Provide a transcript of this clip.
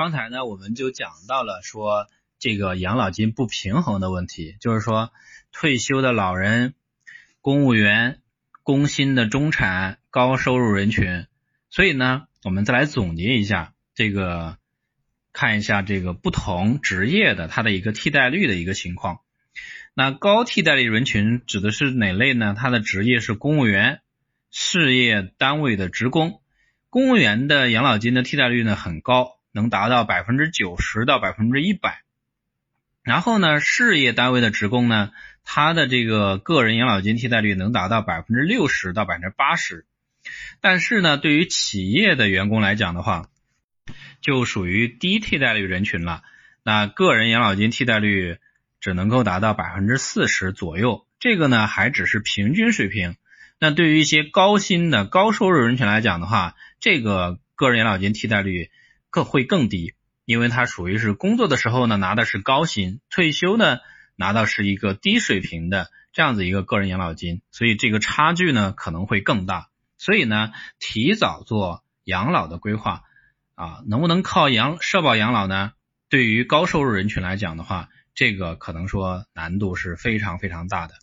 刚才呢，我们就讲到了说这个养老金不平衡的问题，就是说退休的老人、公务员、工薪的中产、高收入人群。所以呢，我们再来总结一下这个，看一下这个不同职业的它的一个替代率的一个情况。那高替代率人群指的是哪类呢？他的职业是公务员、事业单位的职工。公务员的养老金的替代率呢很高，能达到百分之九十到百分之一百。然后呢，事业单位的职工呢，他的这个个人养老金替代率能达到百分之六十到百分之八十。但是呢，对于企业的员工来讲的话，就属于低替代率人群了。那个人养老金替代率只能够达到百分之四十左右，这个呢还只是平均水平。那对于一些高薪的高收入人群来讲的话，这个个人养老金替代率更会更低，因为它属于是工作的时候呢拿的是高薪，退休呢拿到是一个低水平的这样子一个个人养老金，所以这个差距呢可能会更大。所以呢，提早做养老的规划啊，能不能靠养社保养老呢？对于高收入人群来讲的话，这个可能说难度是非常非常大的。